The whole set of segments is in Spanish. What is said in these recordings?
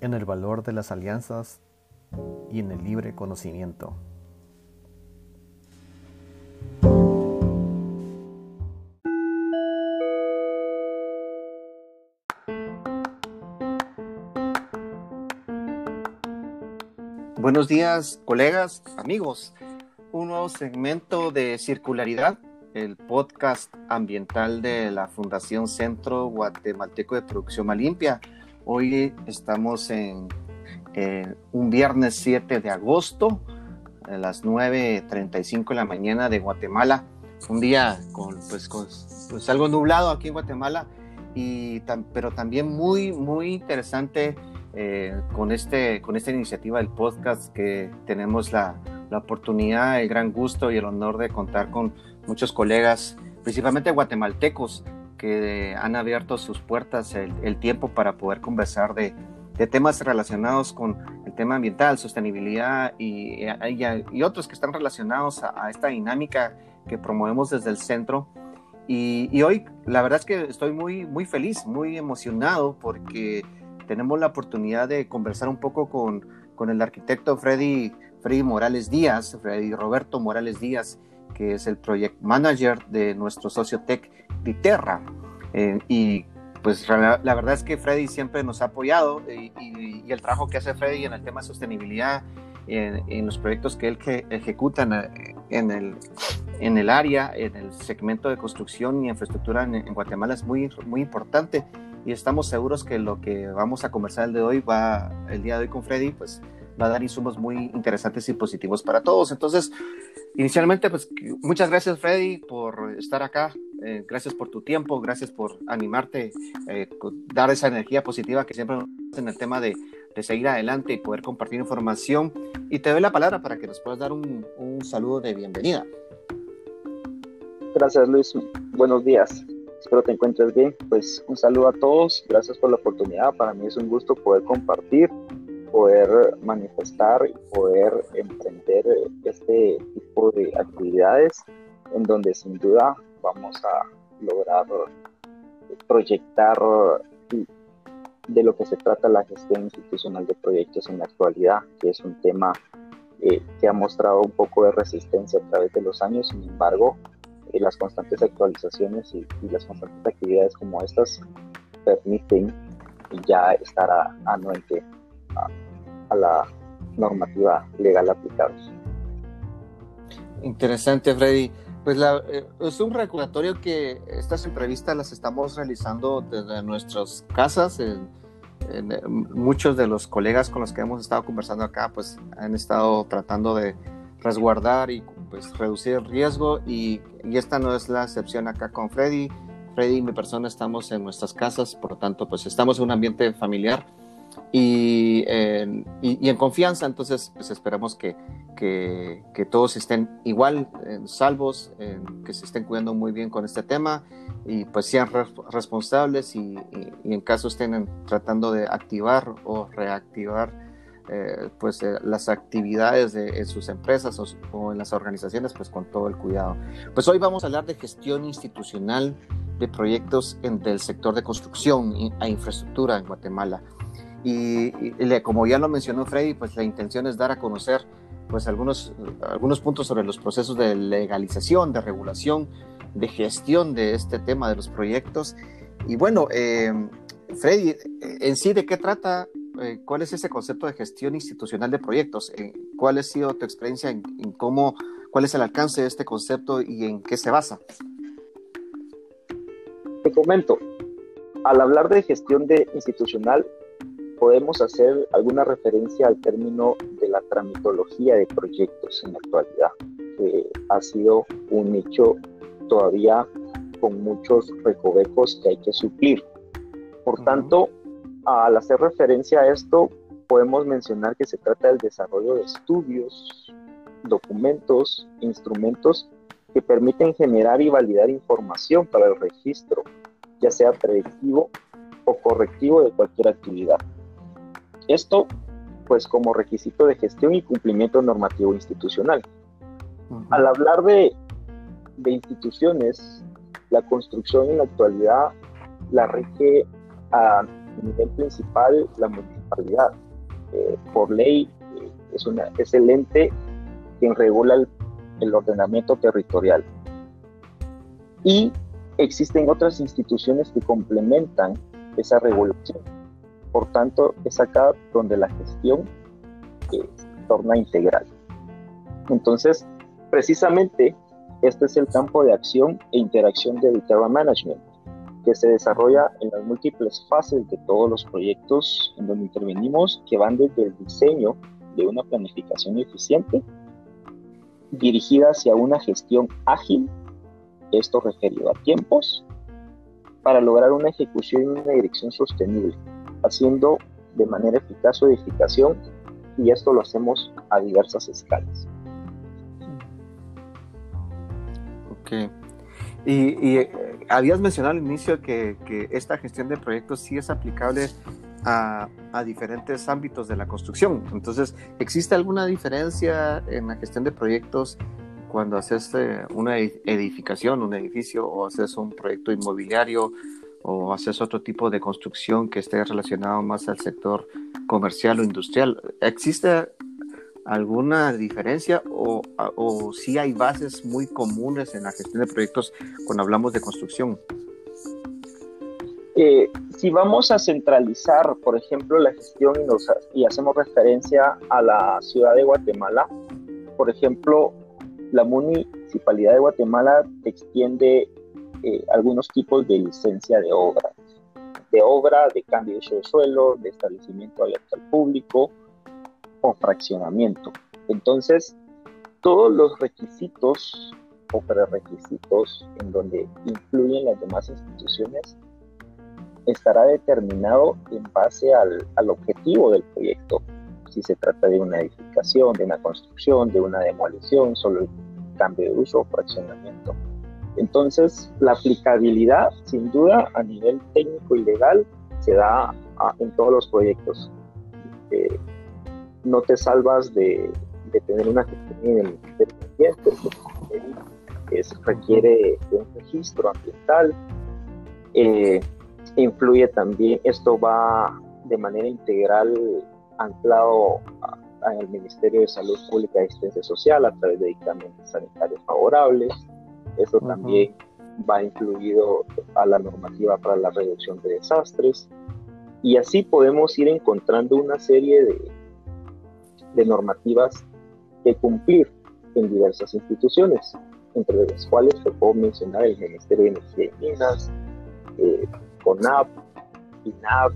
En el valor de las alianzas y en el libre conocimiento. Buenos días, colegas, amigos. Un nuevo segmento de circularidad, el podcast ambiental de la Fundación Centro Guatemalteco de Producción Malimpia. Hoy estamos en un viernes 7 de agosto a las 9.35 de la mañana de Guatemala. Un día con, pues, con pues, algo nublado aquí en Guatemala, y pero también muy, muy interesante eh, con, este, con esta iniciativa del podcast que tenemos la, la, oportunidad, el gran gusto y el honor de contar con muchos colegas, principalmente guatemaltecos, que han abierto sus puertas el, el tiempo para poder conversar de, de, temas relacionados con el tema ambiental, sostenibilidad y, y, y otros que están relacionados a, a, esta dinámica que promovemos desde el centro. Y, y, hoy la verdad es que estoy muy, muy feliz, muy emocionado porque tenemos la oportunidad de conversar un poco con, con el arquitecto Freddy, Freddy Morales Díaz, Freddy Roberto Morales Díaz, que es el project manager de nuestro socio Viterra. Eh, y pues la, la, verdad es que Freddy siempre nos ha apoyado y, y, y, el trabajo que hace Freddy en el tema de sostenibilidad, en, en los proyectos que él que ejecuta en el, en el área, en el segmento de construcción y infraestructura en, en Guatemala es muy, muy importante y estamos seguros que lo que vamos a conversar el, de hoy va, el día de hoy con Freddy, pues va a dar insumos muy interesantes y positivos para todos. Entonces, inicialmente, pues muchas gracias Freddy por estar acá, eh, gracias por tu tiempo, gracias por animarte, eh, dar esa energía positiva que siempre en el tema de, seguir adelante y poder compartir información. Y te doy la palabra para que nos puedas dar un, un saludo de bienvenida. Gracias Luis, buenos días. Espero te encuentres bien. Pues un saludo a todos. Gracias por la oportunidad. Para mí es un gusto poder compartir, poder manifestar y poder emprender este tipo de actividades en donde sin duda vamos a lograr proyectar de lo que se trata la gestión institucional de proyectos en la actualidad, que es un tema eh, que ha mostrado un poco de resistencia a través de los años, sin embargo, y las constantes actualizaciones y, y, las constantes actividades como estas permiten ya estar a, anuente a, a la normativa legal aplicados. Interesante, Freddy. Pues la, eh, es un recordatorio que estas entrevistas las estamos realizando desde nuestras casas. En, muchos de los colegas con los que hemos estado conversando acá, pues han estado tratando de resguardar y pues reducir el riesgo y, y, esta no es la excepción acá con Freddy. Freddy y mi persona estamos en nuestras casas, por lo tanto pues estamos en un ambiente familiar y, eh, y, y en confianza, entonces pues esperamos que, que, que todos estén igual, eh, salvos, eh, que se estén cuidando muy bien con este tema y pues sean re responsables y, y, en caso estén tratando de activar o reactivar pues las actividades de, en sus empresas o, o, en las organizaciones pues con todo el cuidado. Pues hoy vamos a hablar de gestión institucional de proyectos en, del sector de construcción e infraestructura en Guatemala. Y, y, como ya lo mencionó Freddy, pues la intención es dar a conocer pues algunos, algunos puntos sobre los procesos de legalización, de regulación, de gestión de este tema de los proyectos. Y bueno, eh, Freddy, en sí, ¿de qué trata eh, cuál es ese concepto de gestión institucional de proyectos? Eh, ¿Cuál ha sido tu experiencia en, en, cómo, cuál es el alcance de este concepto y en qué se basa? Te comento, al hablar de gestión de institucional, podemos hacer alguna referencia al término de la tramitología de proyectos en la actualidad, que ha sido un nicho todavía con muchos recovecos que hay que suplir. Por uh -huh. tanto, al hacer referencia a esto, podemos mencionar que se trata del desarrollo de estudios, documentos, instrumentos que permiten generar y validar información para el registro, ya sea predictivo o correctivo de cualquier actividad. Esto, pues, como requisito de gestión y cumplimiento normativo institucional. Uh -huh. Al hablar de, de instituciones, la construcción en la actualidad la rige a nivel principal la municipalidad. Eh, por ley eh, es, una, es el ente quien regula el, el ordenamiento territorial. Y existen otras instituciones que complementan esa regulación. Por tanto, es acá donde la gestión se torna integral. Entonces, precisamente, este es el campo de acción e interacción de Terra Management, que se desarrolla en las múltiples fases de todos los proyectos en donde intervenimos, que van desde el diseño de una planificación eficiente, dirigida hacia una gestión ágil, esto referido a tiempos, para lograr una ejecución y una dirección sostenible, haciendo de manera eficaz su edificación y esto lo hacemos a diversas escalas. Ok. Y, eh, habías mencionado al inicio que, que, esta gestión de proyectos sí es aplicable a, a, diferentes ámbitos de la construcción. Entonces, ¿existe alguna diferencia en la gestión de proyectos cuando haces eh, una edificación, un edificio, o haces un proyecto inmobiliario, o haces otro tipo de construcción que esté relacionado más al sector comercial o industrial? ¿Existe alguna diferencia o, o si hay bases muy comunes en la gestión de proyectos cuando hablamos de construcción? Eh, si vamos a centralizar, por ejemplo, la gestión y, nos, y hacemos referencia a la ciudad de Guatemala, por ejemplo, la municipalidad de Guatemala extiende eh, algunos tipos de licencia de obra, de obra, de cambio de uso de suelo, de establecimiento abierto al público o fraccionamiento. Entonces, todos los requisitos o prerequisitos en donde influyen las demás instituciones estará determinado en base al, al objetivo del proyecto si se trata de una edificación, de una construcción, de una demolición, solo el cambio de uso o fraccionamiento. Entonces, la aplicabilidad, sin duda, a nivel técnico y legal, se da en todos los proyectos. Eh, no te salvas de, de, tener una gestión independiente, es, requiere de un registro ambiental. Eh, influye también, esto va de manera integral anclado al Ministerio de Salud Pública y Asistencia Social a través de dictámenes sanitarios favorables. Eso también va incluido a la normativa para la reducción de desastres. Y así podemos ir encontrando una serie de, de normativas que cumplir en diversas instituciones, entre las cuales se puedo mencionar el Ministerio de Energía y Minas, eh, CONAP, INAP,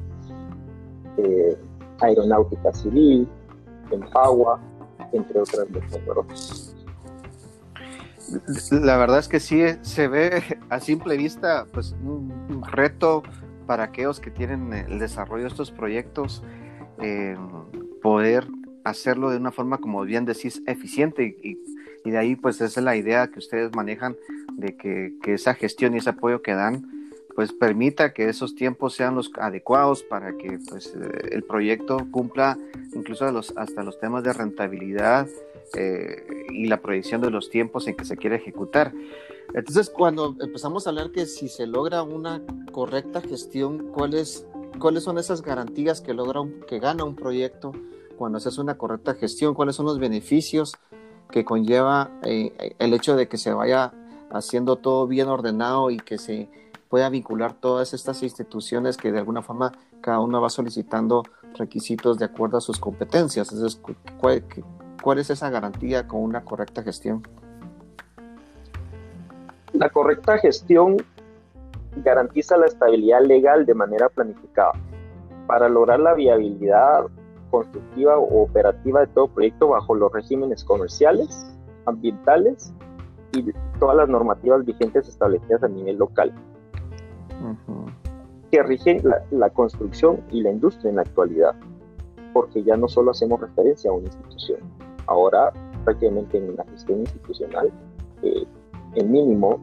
eh, Aeronáutica Civil, Empagua, entre otras muchas La verdad es que sí se ve a simple vista pues un, reto para aquellos que tienen el desarrollo de estos proyectos eh, poder hacerlo de una forma como bien decís eficiente. Y, y, de ahí pues esa es la idea que ustedes manejan de que, que esa gestión y ese apoyo que dan pues permita que esos tiempos sean los adecuados para que pues eh, el proyecto cumpla incluso los, hasta los temas de rentabilidad eh, y la proyección de los tiempos en que se quiere ejecutar. Entonces, cuando empezamos a hablar que si se logra una correcta gestión, ¿cuáles, cuáles son esas garantías que logra que gana un proyecto cuando se hace una correcta gestión? ¿Cuáles son los beneficios que conlleva eh, el hecho de que se vaya haciendo todo bien ordenado y que se pueda vincular todas estas instituciones que de alguna forma cada una va solicitando requisitos de acuerdo a sus competencias. Entonces, ¿cuál, cuál es esa garantía con una correcta gestión? La correcta gestión garantiza la estabilidad legal de manera planificada. Para lograr la viabilidad constructiva o operativa de todo proyecto bajo los regímenes comerciales, ambientales y todas las normativas vigentes establecidas a nivel local. Que rigen la, construcción y la industria en la actualidad, porque ya no solo hacemos referencia a una institución, ahora prácticamente en la gestión institucional, eh, en mínimo,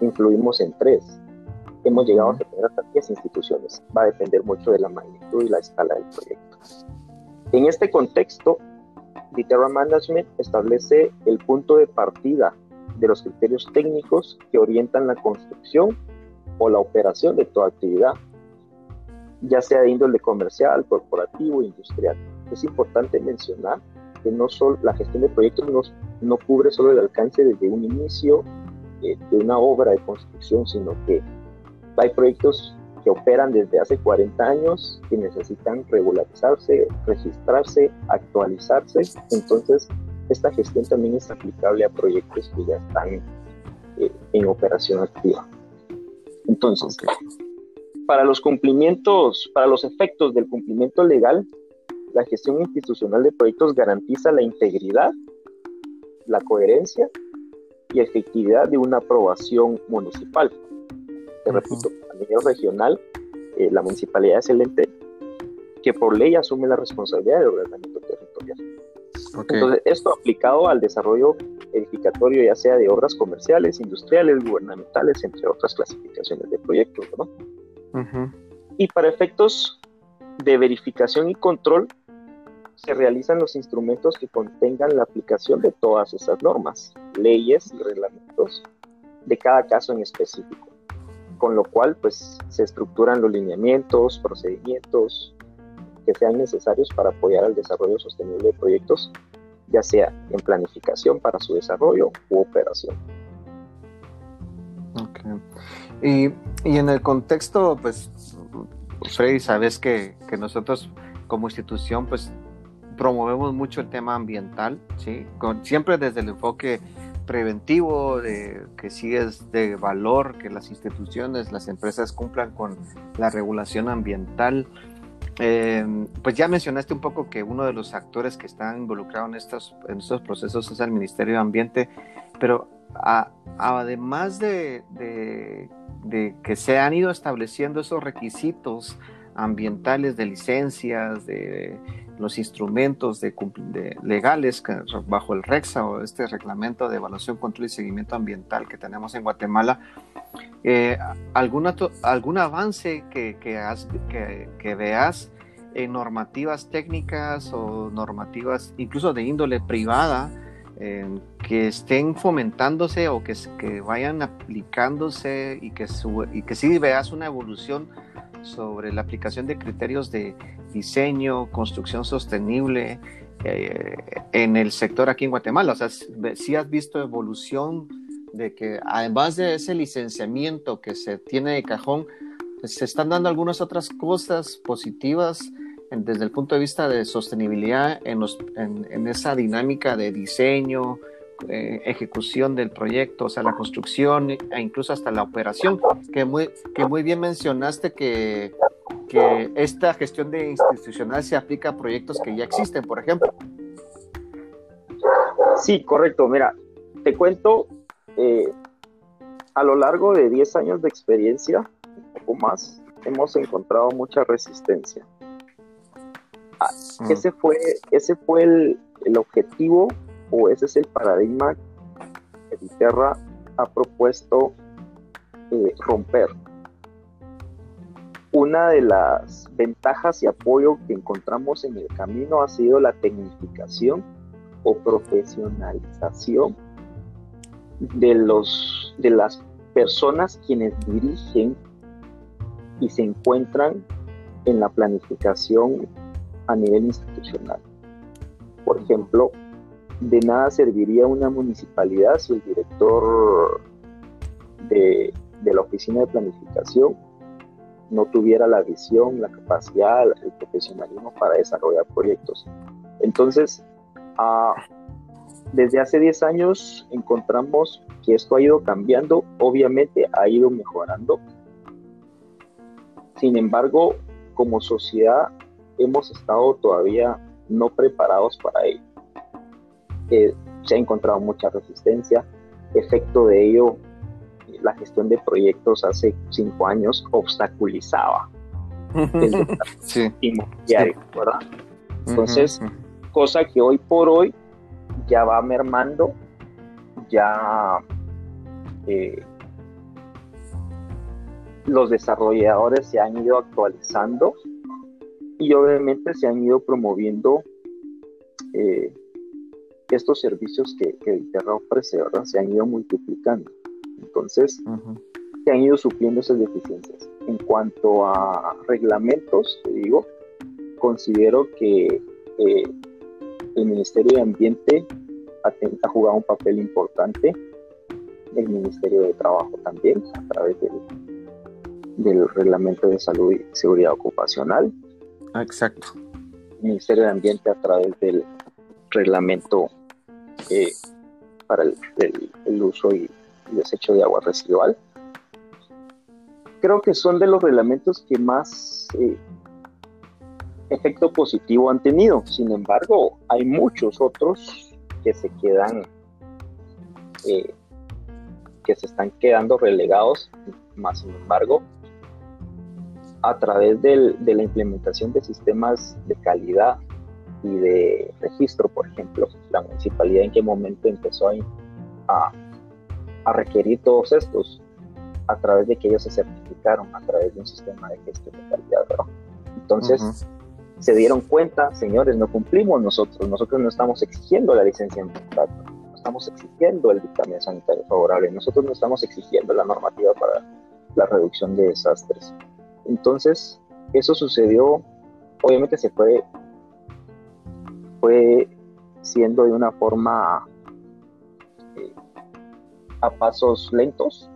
influimos en tres. Hemos llegado a tener hasta 10 instituciones. Va a depender mucho de la magnitud y la escala del proyecto. En este contexto, Viterra Management establece el punto de partida de los criterios técnicos que orientan la construcción o la operación de toda actividad. ya sea de índole comercial, corporativo, industrial. Es importante mencionar que no solo la gestión de proyectos no, no cubre solo el alcance desde un inicio eh, de una obra de construcción, sino que hay proyectos que operan desde hace 40 años, que necesitan regularizarse, registrarse, actualizarse. Entonces, esta gestión también es aplicable a proyectos que ya están eh, en operación activa. Entonces, para los cumplimientos, para los efectos del cumplimiento legal, la gestión institucional de proyectos garantiza la integridad, la coherencia y efectividad de una aprobación municipal. Te repito, a nivel regional, eh, la municipalidad es el ente que por ley asume la responsabilidad del ordenamiento territorial. Entonces, esto aplicado al desarrollo edificatorio, ya sea de obras comerciales, industriales, gubernamentales, entre otras clasificaciones de proyectos, ¿no? Y para efectos de verificación y control, se realizan los instrumentos que contengan la aplicación de todas esas normas, leyes y reglamentos de cada caso en específico, con lo cual pues se estructuran los lineamientos, procedimientos que sean necesarios para apoyar el desarrollo sostenible de proyectos, ya sea en planificación para su desarrollo u operación. Okay. Y, y, en el contexto, pues, Freddy, sabes que, que nosotros como institución, pues promovemos mucho el tema ambiental, ¿sí? Con, siempre desde el enfoque preventivo, de que sí es de valor que las instituciones, las empresas cumplan con la regulación ambiental. Eh, pues ya mencionaste un poco que uno de los actores que están involucrados en estos, en estos procesos es el Ministerio de Ambiente, pero además de, de, de, que se han ido estableciendo esos requisitos ambientales de licencias, de los instrumentos de, legales bajo el REXA o este reglamento de evaluación, control y seguimiento ambiental que tenemos en Guatemala, eh, ¿alguna, ¿algún avance que, que, que, veas en normativas técnicas o normativas incluso de índole privada que estén fomentándose o que, que vayan aplicándose y que, y que sí veas una evolución sobre la aplicación de criterios de diseño, construcción sostenible eh, en el sector aquí en Guatemala. O sea, si has visto evolución de que además de ese licenciamiento que se tiene de cajón, pues, se están dando algunas otras cosas positivas desde el punto de vista de sostenibilidad en, en esa dinámica de diseño, eh, ejecución del proyecto, o sea, la construcción e incluso hasta la operación, que muy, que muy bien mencionaste que, que esta gestión de institucional se aplica a proyectos que ya existen, por ejemplo. Sí, correcto. Mira, te cuento, eh, a lo largo de 10 años de experiencia, un poco más, hemos encontrado mucha resistencia. Ah, mm. ese fue, ese fue el, el objetivo o ese es el paradigma que Viterra ha propuesto eh, romper. Una de las ventajas y apoyo que encontramos en el camino ha sido la tecnificación o profesionalización de, los, de las personas quienes dirigen y se encuentran en la planificación a nivel institucional. Por ejemplo, de nada serviría una municipalidad si el director de, la oficina de planificación no tuviera la visión, la capacidad, el profesionalismo para desarrollar proyectos. Entonces, ah, desde hace 10 años encontramos que esto ha ido cambiando, obviamente ha ido mejorando. Sin embargo, como sociedad hemos estado todavía no preparados para ello se ha encontrado mucha resistencia. Efecto de ello, la gestión de proyectos hace cinco años obstaculizaba el sí. inmobiliario, ¿verdad? Entonces, cosa que hoy por hoy ya va mermando, ya eh, los desarrolladores se han ido actualizando y obviamente se han ido promoviendo eh, estos servicios que, que Viterra ofrece, ¿verdad? Se han ido multiplicando. Entonces, se han ido supliendo esas deficiencias. En cuanto a reglamentos, te digo, considero que eh, el Ministerio de Ambiente ha, ha, jugado un papel importante, el Ministerio de Trabajo también, a través del, del Reglamento de Salud y Seguridad Ocupacional. Exacto. El Ministerio de Ambiente a través del Reglamento eh, para el, uso y, y desecho de agua residual creo que son de los reglamentos que más eh, efecto positivo han tenido. Sin embargo, hay muchos otros que se quedan, eh, que se están quedando relegados, más sin embargo, a través del, de la implementación de sistemas de calidad y de registro, por ejemplo, la municipalidad en qué momento empezó a, a requerir todos estos a través de que ellos se certificaron a través de un sistema de gestión de calidad. Entonces, se dieron cuenta, señores, no cumplimos nosotros, nosotros no estamos exigiendo la licencia ambiental, no estamos exigiendo el dictamen sanitario favorable, nosotros no estamos exigiendo la normativa para la reducción de desastres. Entonces, eso sucedió, obviamente se fue, fue siendo de una forma eh, a pasos lentos,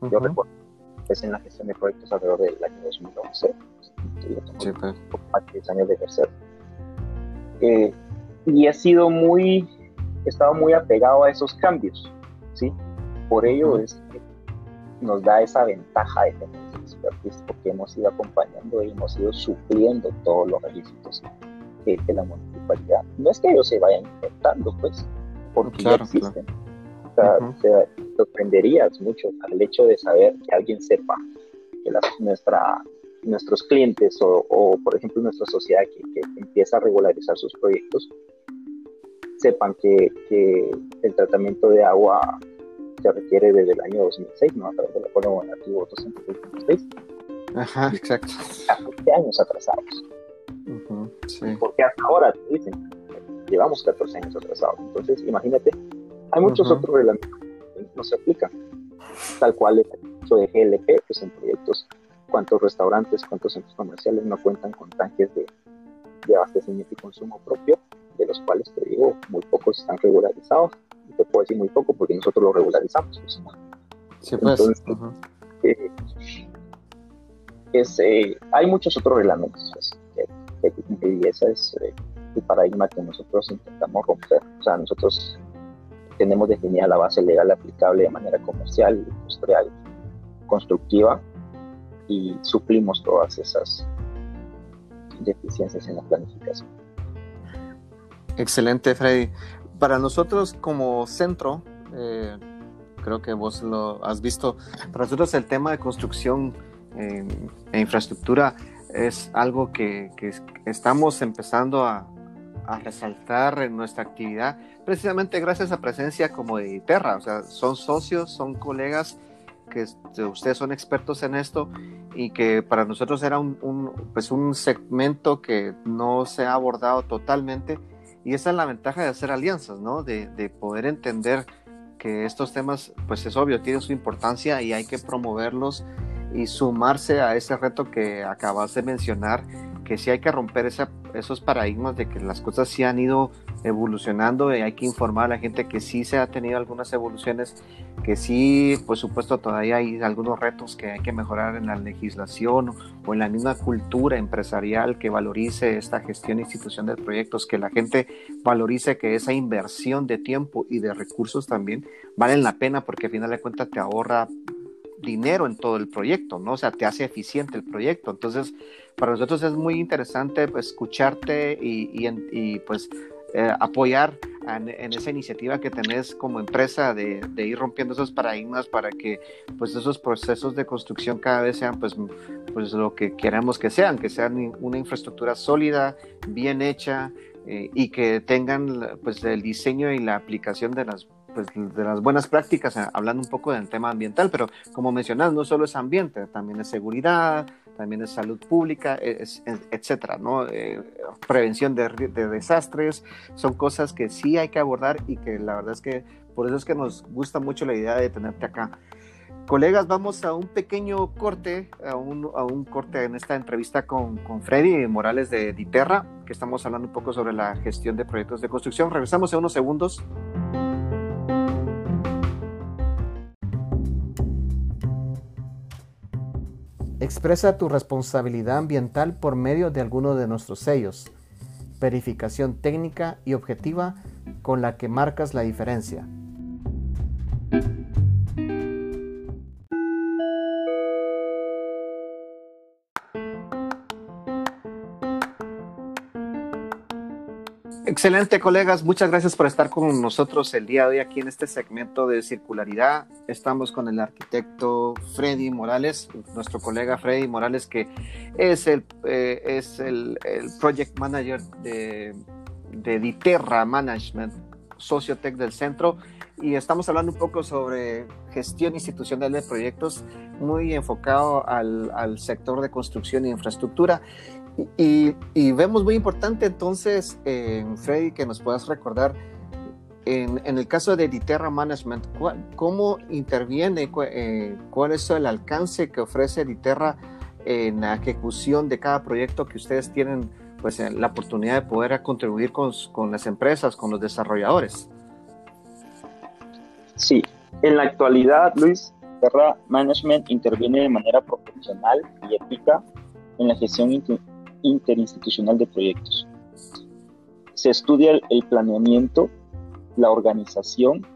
yo recuerdo es en la gestión de proyectos alrededor del año 2011. Sí, pues. Más 10 años de ejercer. Eh, y he sido muy, he estado muy apegado a esos cambios, ¿sí? Por ello es que nos da esa ventaja de tener expertise, porque hemos ido acompañando y hemos ido supliendo todos los requisitos de, la municipalidad. No es que ellos se vayan inventando, pues, porque ya existen. O sea, sorprenderías mucho al hecho de saber que alguien sepa que nuestra, nuestros clientes o, por ejemplo, nuestra sociedad que, empieza a regularizar sus proyectos, sepan que, que, el tratamiento de agua se requiere desde el año 2006, ¿no? A través del Acuerdo Gobernativo 226. Ajá, exacto. A 20 años atrasados. Porque hasta ahora, dicen, llevamos 14 años atrasados. Entonces, imagínate hay muchos otros reglamentos que no se aplican, tal cual el caso de GLP, pues en proyectos, cuántos restaurantes, cuántos centros comerciales no cuentan con tanques de, abastecimiento y consumo propio, de los cuales te digo, muy pocos están regularizados. Y te puedo decir muy poco porque nosotros lo regularizamos. Pues. Sí, pues. Entonces, eh, es, eh, hay muchos otros reglamentos pues, y ese es eh, el paradigma que nosotros intentamos romper. O sea, nosotros tenemos definida la base legal aplicable de manera comercial, industrial, constructiva y suplimos todas esas deficiencias en la planificación. Excelente, Freddy. Para nosotros como centro, eh, creo que vos lo has visto, para nosotros el tema de construcción eh, e infraestructura es algo que, que estamos empezando a, a resaltar en nuestra actividad, precisamente gracias a presencia como de Terra, o sea, son socios, son colegas que ustedes son expertos en esto y que para nosotros era un, pues un segmento que no se ha abordado totalmente y esa es la ventaja de hacer alianzas, ¿no? De, de poder entender que estos temas, pues es obvio, tienen su importancia y hay que promoverlos y sumarse a ese reto que acabas de mencionar que sí hay que romper esos paradigmas de que las cosas sí han ido evolucionando y hay que informar a la gente que sí se ha tenido algunas evoluciones, que sí, por supuesto, todavía hay algunos retos que hay que mejorar en la legislación o en la misma cultura empresarial que valorice esta gestión e institución de proyectos, que la gente valorice que esa inversión de tiempo y de recursos también valen la pena porque al final de cuentas te ahorra dinero en todo el proyecto, ¿no? O sea, te hace eficiente el proyecto. Entonces, para nosotros es muy interesante pues, escucharte y, y, pues eh, apoyar en, esa iniciativa que tenés como empresa de, de, ir rompiendo esos paradigmas para que pues esos procesos de construcción cada vez sean pues, pues lo que queremos que sean, que sean una infraestructura sólida, bien hecha eh, y que tengan pues el diseño y la aplicación de las pues, de las buenas prácticas, eh, hablando un poco del tema ambiental, pero como mencionas, no solo es ambiente, también es seguridad, también es salud pública, es, etcétera, ¿no? Eh, prevención de, desastres, son cosas que sí hay que abordar y que la verdad es que por eso es que nos gusta mucho la idea de tenerte acá. Colegas, vamos a un pequeño corte, a un, a un corte en esta entrevista con, con, Freddy Morales de Diterra, que estamos hablando un poco sobre la gestión de proyectos de construcción. Regresamos en unos segundos. Expresa tu responsabilidad ambiental por medio de alguno de nuestros sellos. Verificación técnica y objetiva con la que marcas la diferencia. Excelente, colegas. Muchas gracias por estar con nosotros el día de hoy aquí en este segmento de circularidad. Estamos con el arquitecto Freddy Morales, nuestro colega Freddy Morales, que es el, eh, es el, project manager de, de Diterra Management, Sociotech del centro. Y estamos hablando un poco sobre gestión institucional de proyectos, muy enfocado al, al sector de construcción e infraestructura. Y, vemos muy importante entonces, eh, Freddy, que nos puedas recordar, en, el caso de Diterra Management, ¿cómo interviene, eh, cuál es el alcance que ofrece Diterra en la ejecución de cada proyecto que ustedes tienen pues, la oportunidad de poder contribuir con, con las empresas, con los desarrolladores? Sí, en la actualidad, Luis, Diterra Management interviene de manera profesional y ética en la gestión interinstitucional de proyectos. Se estudia el, planeamiento, la organización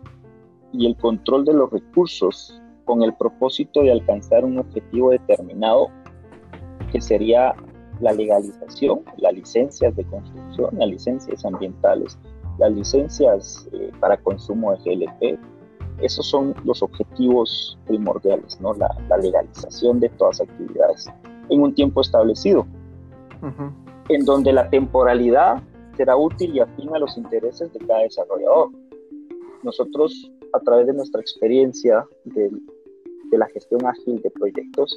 y el control de los recursos con el propósito de alcanzar un objetivo determinado que sería la legalización, las licencias de construcción, las licencias ambientales, las licencias eh, para consumo de GLP. Esos son los objetivos primordiales, ¿no? la, la legalización de todas las actividades en un tiempo establecido en donde la temporalidad será útil y afín a los intereses de cada desarrollador. Nosotros, a través de nuestra experiencia de, la gestión ágil de proyectos,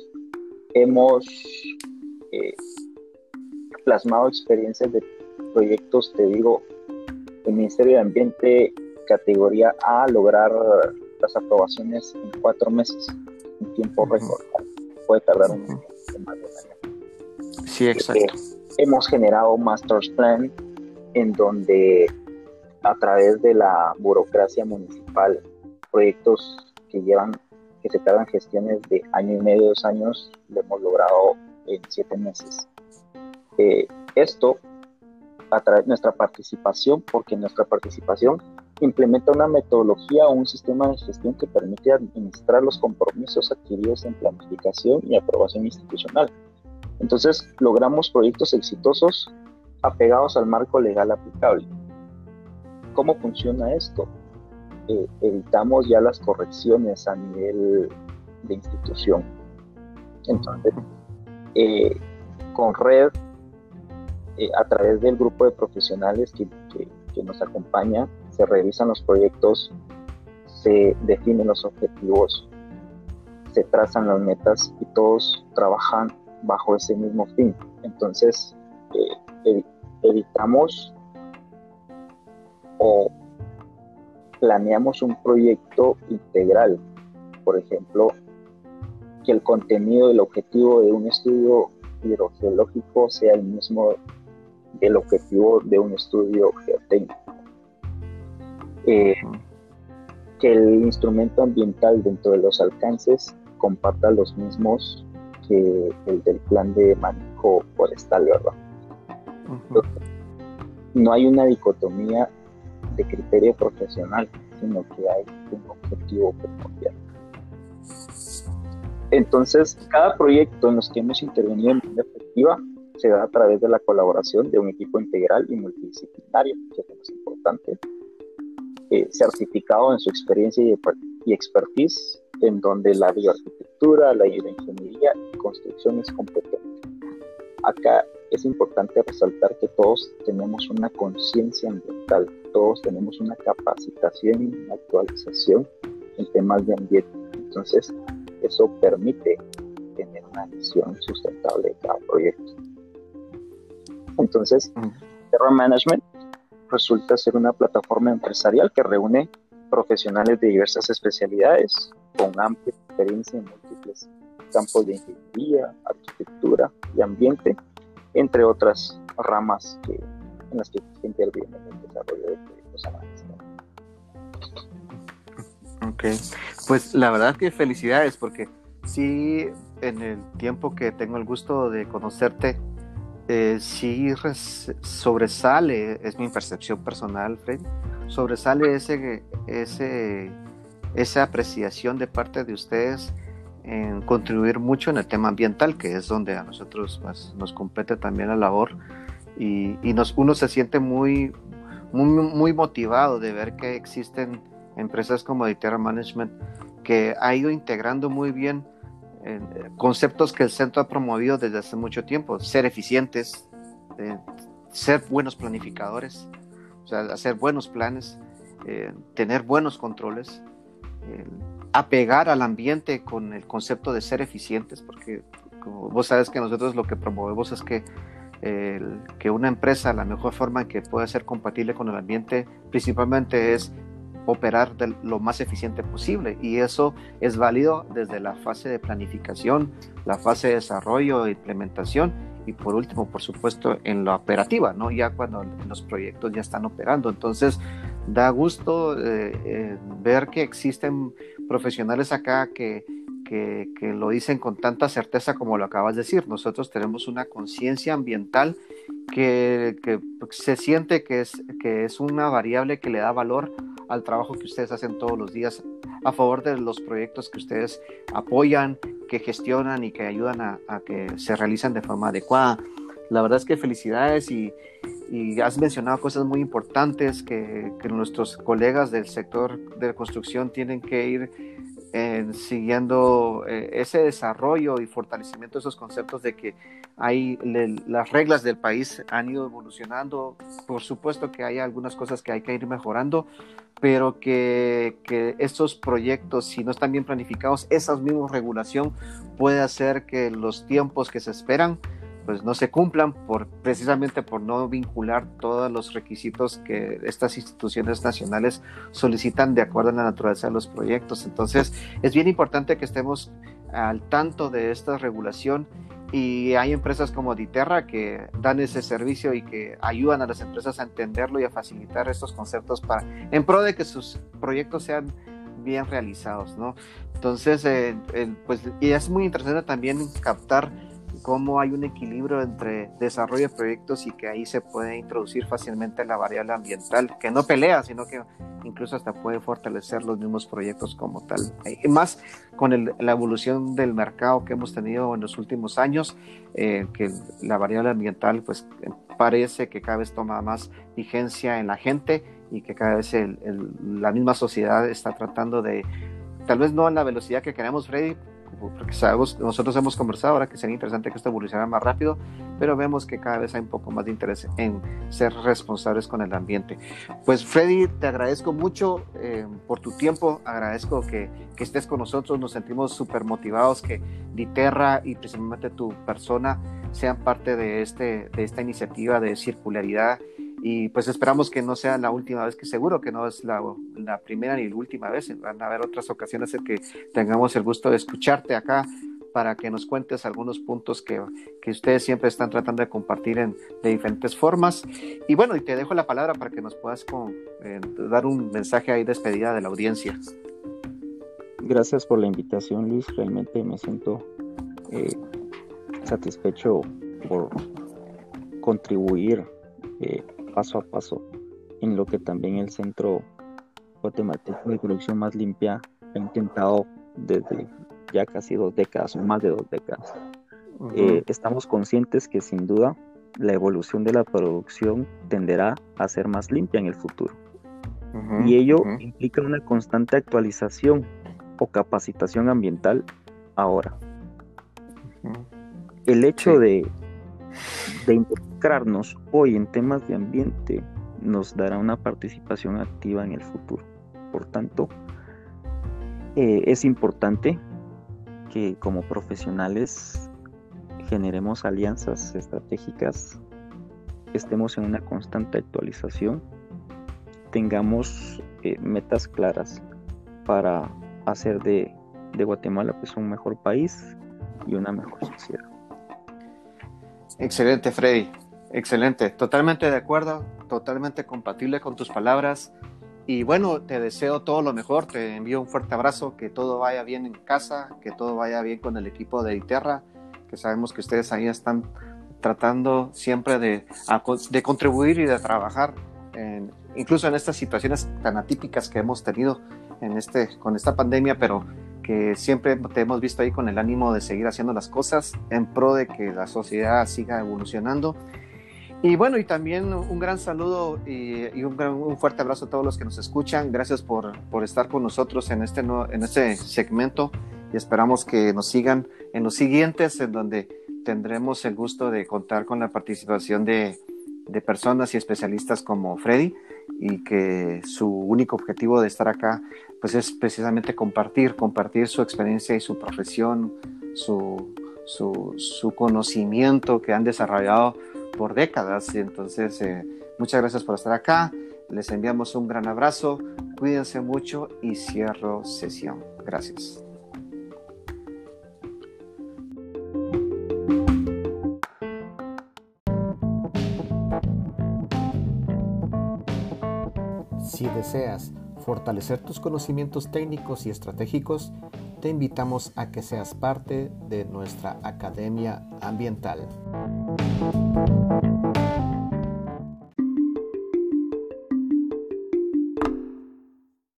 hemos eh, plasmado experiencias de proyectos, te digo, el Ministerio de Ambiente categoría A lograr las aprobaciones en cuatro meses, en tiempo récord. Puede tardar un más de un año. Sí, exacto. Eh, hemos generado Master's Plan en donde a través de la burocracia municipal, proyectos que llevan, que se tardan gestiones de año y medio, dos años, lo hemos logrado en siete meses. Eh, esto a través de nuestra participación, porque nuestra participación implementa una metodología o un sistema de gestión que permite administrar los compromisos adquiridos en planificación y aprobación institucional entonces logramos proyectos exitosos apegados al marco legal aplicable. ¿Cómo funciona esto? Eh, evitamos ya las correcciones a nivel de institución. Entonces, eh, con Red, eh, a través del grupo de profesionales que, que nos acompaña, se revisan los proyectos, se definen los objetivos, se trazan las metas y todos trabajan bajo ese mismo fin. Entonces, eh, evitamos o planeamos un proyecto integral. Por ejemplo, que el contenido, el objetivo de un estudio hidrogeológico sea el mismo del objetivo de un estudio geotécnico. Eh, que el instrumento ambiental dentro de los alcances comparta los mismos que el del plan de manejo forestal, ¿verdad? no hay una dicotomía de criterio profesional, sino que hay un objetivo primordial. Entonces, cada proyecto en los que hemos intervenido en manera efectiva se da a través de la colaboración de un equipo integral y multidisciplinario, que es lo más importante, eh, certificado en su experiencia y, y expertise, en donde la bioarquitectura, la bioingeniería construcción es competente. Acá es importante resaltar que todos tenemos una conciencia ambiental, todos tenemos una capacitación y una actualización en temas de ambiente. Entonces, eso permite tener una visión sustentable de cada proyecto. Entonces, Terra Management resulta ser una plataforma empresarial que reúne profesionales de diversas especialidades con amplia experiencia en múltiples campos de ingeniería, arquitectura y ambiente, entre otras ramas que, en las que intervienen en el desarrollo de proyectos Ok, pues la verdad que felicidades porque sí, en el tiempo que tengo el gusto de conocerte, eh, sí sobresale, es mi percepción personal, Fred, sobresale ese, ese, esa apreciación de parte de ustedes en contribuir mucho en el tema ambiental, que es donde a nosotros pues, nos compete también la labor. Y, nos, uno se siente muy, muy, motivado de ver que existen empresas como Editerra Management que ha ido integrando muy bien eh, conceptos que el centro ha promovido desde hace mucho tiempo, ser eficientes, eh, ser buenos planificadores, hacer buenos planes, eh, tener buenos controles, apegar al ambiente con el concepto de ser eficientes, porque como vos sabes que nosotros lo que promovemos es que, que una empresa, la mejor forma en que pueda ser compatible con el ambiente, principalmente es operar lo más eficiente posible y eso es válido desde la fase de planificación, la fase de desarrollo e implementación y por último, por supuesto, en la operativa, ¿no? Ya cuando los proyectos ya están operando. Entonces, da gusto eh, eh, ver que existen profesionales acá que, que, lo dicen con tanta certeza como lo acabas de decir. Nosotros tenemos una conciencia ambiental que, que, se siente que es, que es una variable que le da valor al trabajo que ustedes hacen todos los días a favor de los proyectos que ustedes apoyan, que gestionan y que ayudan a, que se realicen de forma adecuada. La verdad es que felicidades y, has mencionado cosas muy importantes que, nuestros colegas del sector de la construcción tienen que ir siguiendo eh, ese desarrollo y fortalecimiento de esos conceptos de que hay las reglas del país han ido evolucionando. Por supuesto que hay algunas cosas que hay que ir mejorando, pero que, que estos proyectos, si no están bien planificados, esa misma regulación puede hacer que los tiempos que se esperan pues no se cumplan por precisamente por no vincular todos los requisitos que estas instituciones nacionales solicitan de acuerdo a la naturaleza de los proyectos. Entonces, es bien importante que estemos al tanto de esta regulación y hay empresas como Diterra que dan ese servicio y que ayudan a las empresas a entenderlo y a facilitar estos conceptos para en pro de que sus proyectos sean bien realizados, ¿no? Entonces, eh, pues y es muy interesante también captar cómo hay un equilibrio entre desarrollo de proyectos y que ahí se puede introducir fácilmente la variable ambiental, que no pelea, sino que incluso hasta puede fortalecer los mismos proyectos como tal. Y más con la evolución del mercado que hemos tenido en los últimos años, eh, que la variable ambiental pues parece que cada vez toma más vigencia en la gente y que cada vez la misma sociedad está tratando de, tal vez no en la velocidad que queremos, Freddy, porque sabemos, nosotros hemos conversado ahora que sería interesante que esto evolucionara más rápido, pero vemos que cada vez hay un poco más de interés en ser responsables con el ambiente. Pues Freddy, te agradezco mucho eh, por tu tiempo, agradezco que, que, estés con nosotros, nos sentimos súper motivados que Diterra y precisamente tu persona sean parte de, este, de esta iniciativa de circularidad y pues esperamos que no sea la última vez, que seguro que no es la, primera ni la última vez, van a haber otras ocasiones en que tengamos el gusto de escucharte acá para que nos cuentes algunos puntos que, que ustedes siempre están tratando de compartir en, de diferentes formas. Y bueno, y te dejo la palabra para que nos puedas eh, dar un mensaje ahí despedida de la audiencia. Gracias por la invitación, Luis. Realmente me siento eh, satisfecho por contribuir eh, paso a paso en lo que también el Centro Guatemalteco de Producción Más Limpia ha intentado desde ya casi dos décadas o más de dos décadas. Eh, estamos conscientes que sin duda la evolución de la producción tenderá a ser más limpia en el futuro. y ello implica una constante actualización o capacitación ambiental ahora. El hecho de, de involucrarnos hoy en temas de ambiente nos dará una participación activa en el futuro. Por tanto, eh, es importante que como profesionales generemos alianzas estratégicas, estemos en una constante actualización, tengamos eh, metas claras para hacer de, de Guatemala pues un mejor país y una mejor sociedad. Excelente, Freddy. Excelente. Totalmente de acuerdo, totalmente compatible con tus palabras. Y bueno, te deseo todo lo mejor, te envío un fuerte abrazo, que todo vaya bien en casa, que todo vaya bien con el equipo de Iterra, que sabemos que ustedes ahí están tratando siempre de, de contribuir y de trabajar, incluso en estas situaciones tan atípicas que hemos tenido en este, con esta pandemia, pero que siempre te hemos visto ahí con el ánimo de seguir haciendo las cosas en pro de que la sociedad siga evolucionando y bueno, y también un gran saludo y, un, un, fuerte abrazo a todos los que nos escuchan. Gracias por, por estar con nosotros en este, en este segmento y esperamos que nos sigan en los siguientes, en donde tendremos el gusto de contar con la participación de personas y especialistas como Freddy y que su único objetivo de estar acá pues es precisamente compartir, compartir su experiencia y su profesión, su, su, conocimiento que han desarrollado por décadas. Y entonces, eh, muchas gracias por estar acá. Les enviamos un gran abrazo. Cuídense mucho y cierro sesión. Gracias. Si deseas fortalecer tus conocimientos técnicos y estratégicos, te invitamos a que seas parte de nuestra Academia Ambiental.